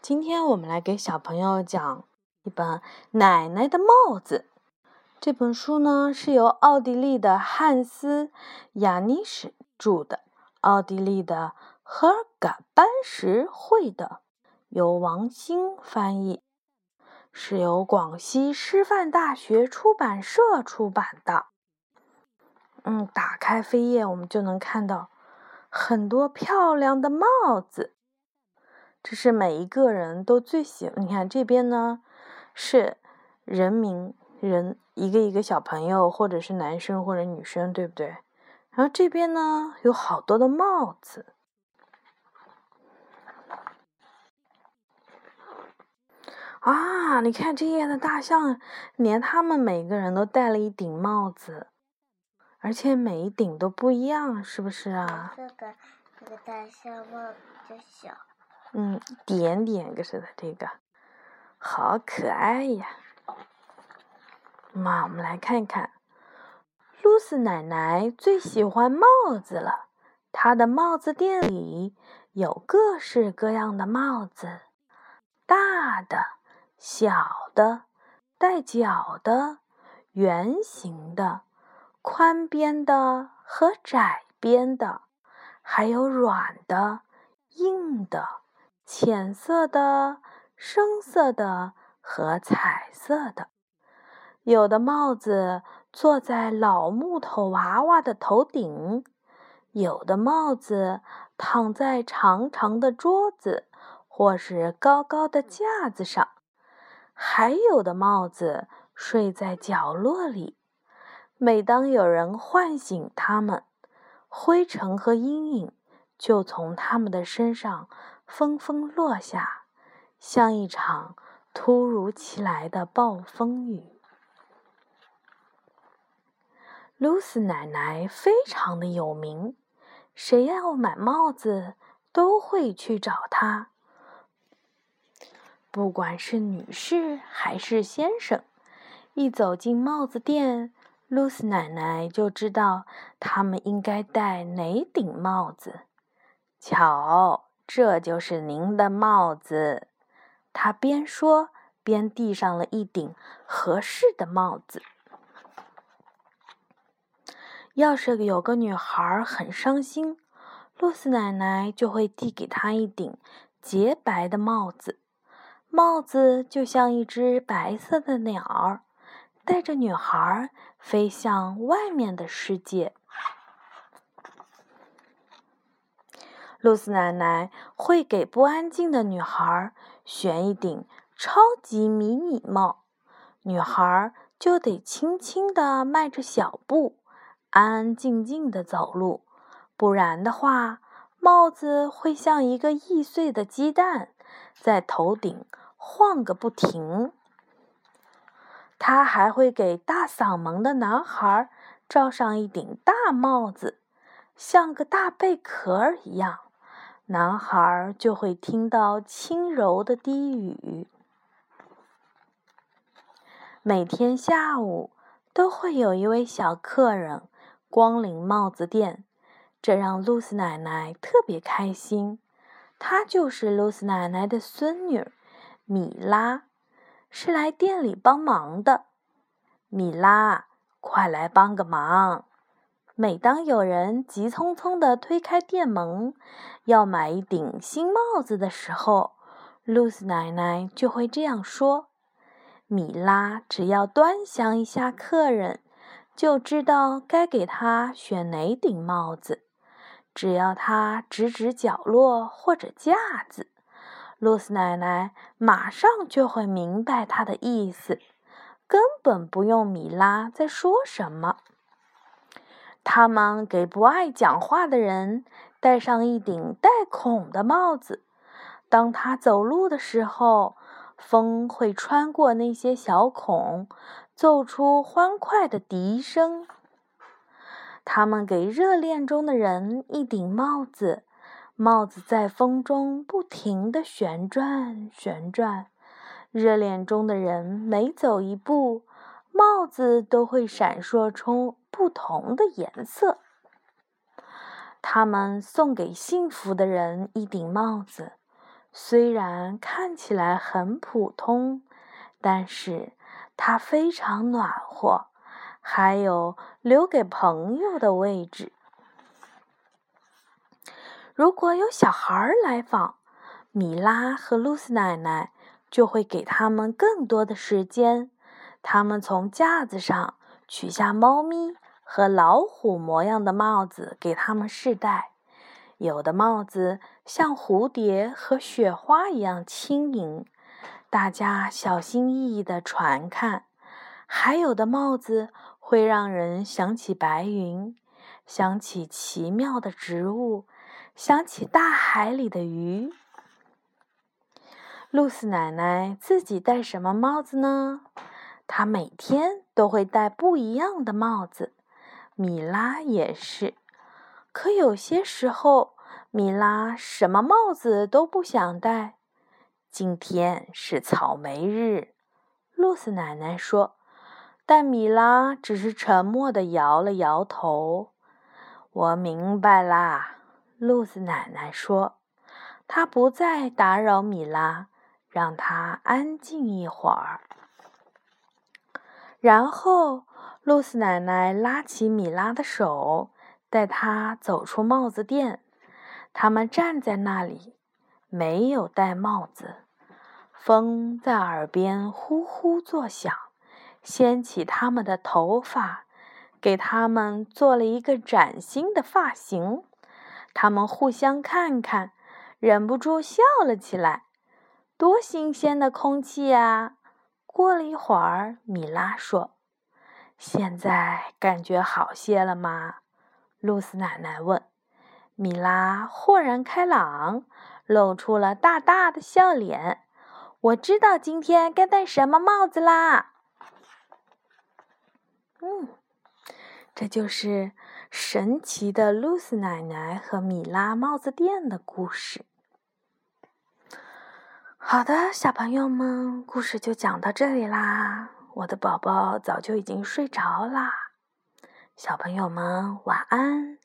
今天我们来给小朋友讲一本《奶奶的帽子》这本书呢，是由奥地利的汉斯·雅尼什著的，奥地利的赫尔嘎·班什绘的，由王兴翻译，是由广西师范大学出版社出版的。嗯，打开扉页，我们就能看到很多漂亮的帽子。这是每一个人都最喜欢，你看这边呢，是人名人一个一个小朋友，或者是男生或者女生，对不对？然后这边呢有好多的帽子，啊，你看这页的大象，连他们每个人都戴了一顶帽子，而且每一顶都不一样，是不是啊？这个这个大象帽比较小。嗯，点点个似的，这个好可爱呀！妈，我们来看看，露丝奶奶最喜欢帽子了。她的帽子店里有各式各样的帽子，大的、小的、带角的、圆形的、宽边的和窄边的，还有软的、硬的。浅色的、深色的和彩色的，有的帽子坐在老木头娃娃的头顶，有的帽子躺在长长的桌子或是高高的架子上，还有的帽子睡在角落里。每当有人唤醒他们，灰尘和阴影就从他们的身上。纷纷落下，像一场突如其来的暴风雨。露丝奶奶非常的有名，谁要买帽子都会去找她。不管是女士还是先生，一走进帽子店，露丝奶奶就知道他们应该戴哪顶帽子。瞧。这就是您的帽子，他边说边递上了一顶合适的帽子。要是有个女孩很伤心，露丝奶奶就会递给她一顶洁白的帽子，帽子就像一只白色的鸟儿，带着女孩飞向外面的世界。露丝奶奶会给不安静的女孩选一顶超级迷你帽，女孩就得轻轻地迈着小步，安安静静地走路，不然的话，帽子会像一个易碎的鸡蛋，在头顶晃个不停。她还会给大嗓门的男孩罩上一顶大帽子，像个大贝壳一样。男孩就会听到轻柔的低语。每天下午都会有一位小客人光临帽子店，这让露丝奶奶特别开心。她就是露丝奶奶的孙女米拉，是来店里帮忙的。米拉，快来帮个忙！每当有人急匆匆地推开店门，要买一顶新帽子的时候，露丝奶奶就会这样说：“米拉只要端详一下客人，就知道该给他选哪顶帽子。只要他指指角落或者架子，露丝奶奶马上就会明白他的意思，根本不用米拉在说什么。”他们给不爱讲话的人戴上一顶带孔的帽子。当他走路的时候，风会穿过那些小孔，奏出欢快的笛声。他们给热恋中的人一顶帽子，帽子在风中不停地旋转旋转。热恋中的人每走一步，帽子都会闪烁出。不同的颜色，他们送给幸福的人一顶帽子，虽然看起来很普通，但是它非常暖和，还有留给朋友的位置。如果有小孩来访，米拉和露丝奶奶就会给他们更多的时间。他们从架子上取下猫咪和老虎模样的帽子给他们试戴。有的帽子像蝴蝶和雪花一样轻盈，大家小心翼翼地传看；还有的帽子会让人想起白云，想起奇妙的植物。想起大海里的鱼，露丝奶奶自己戴什么帽子呢？他每天都会戴不一样的帽子。米拉也是，可有些时候，米拉什么帽子都不想戴。今天是草莓日，露丝奶奶说，但米拉只是沉默地摇了摇头。我明白啦。露丝奶奶说：“她不再打扰米拉，让她安静一会儿。”然后，露丝奶奶拉起米拉的手，带她走出帽子店。他们站在那里，没有戴帽子，风在耳边呼呼作响，掀起他们的头发，给他们做了一个崭新的发型。他们互相看看，忍不住笑了起来。多新鲜的空气呀！过了一会儿，米拉说：“现在感觉好些了吗？”露丝奶奶问。米拉豁然开朗，露出了大大的笑脸。“我知道今天该戴什么帽子啦！”嗯。这就是神奇的露丝奶奶和米拉帽子店的故事。好的，小朋友们，故事就讲到这里啦。我的宝宝早就已经睡着啦，小朋友们晚安。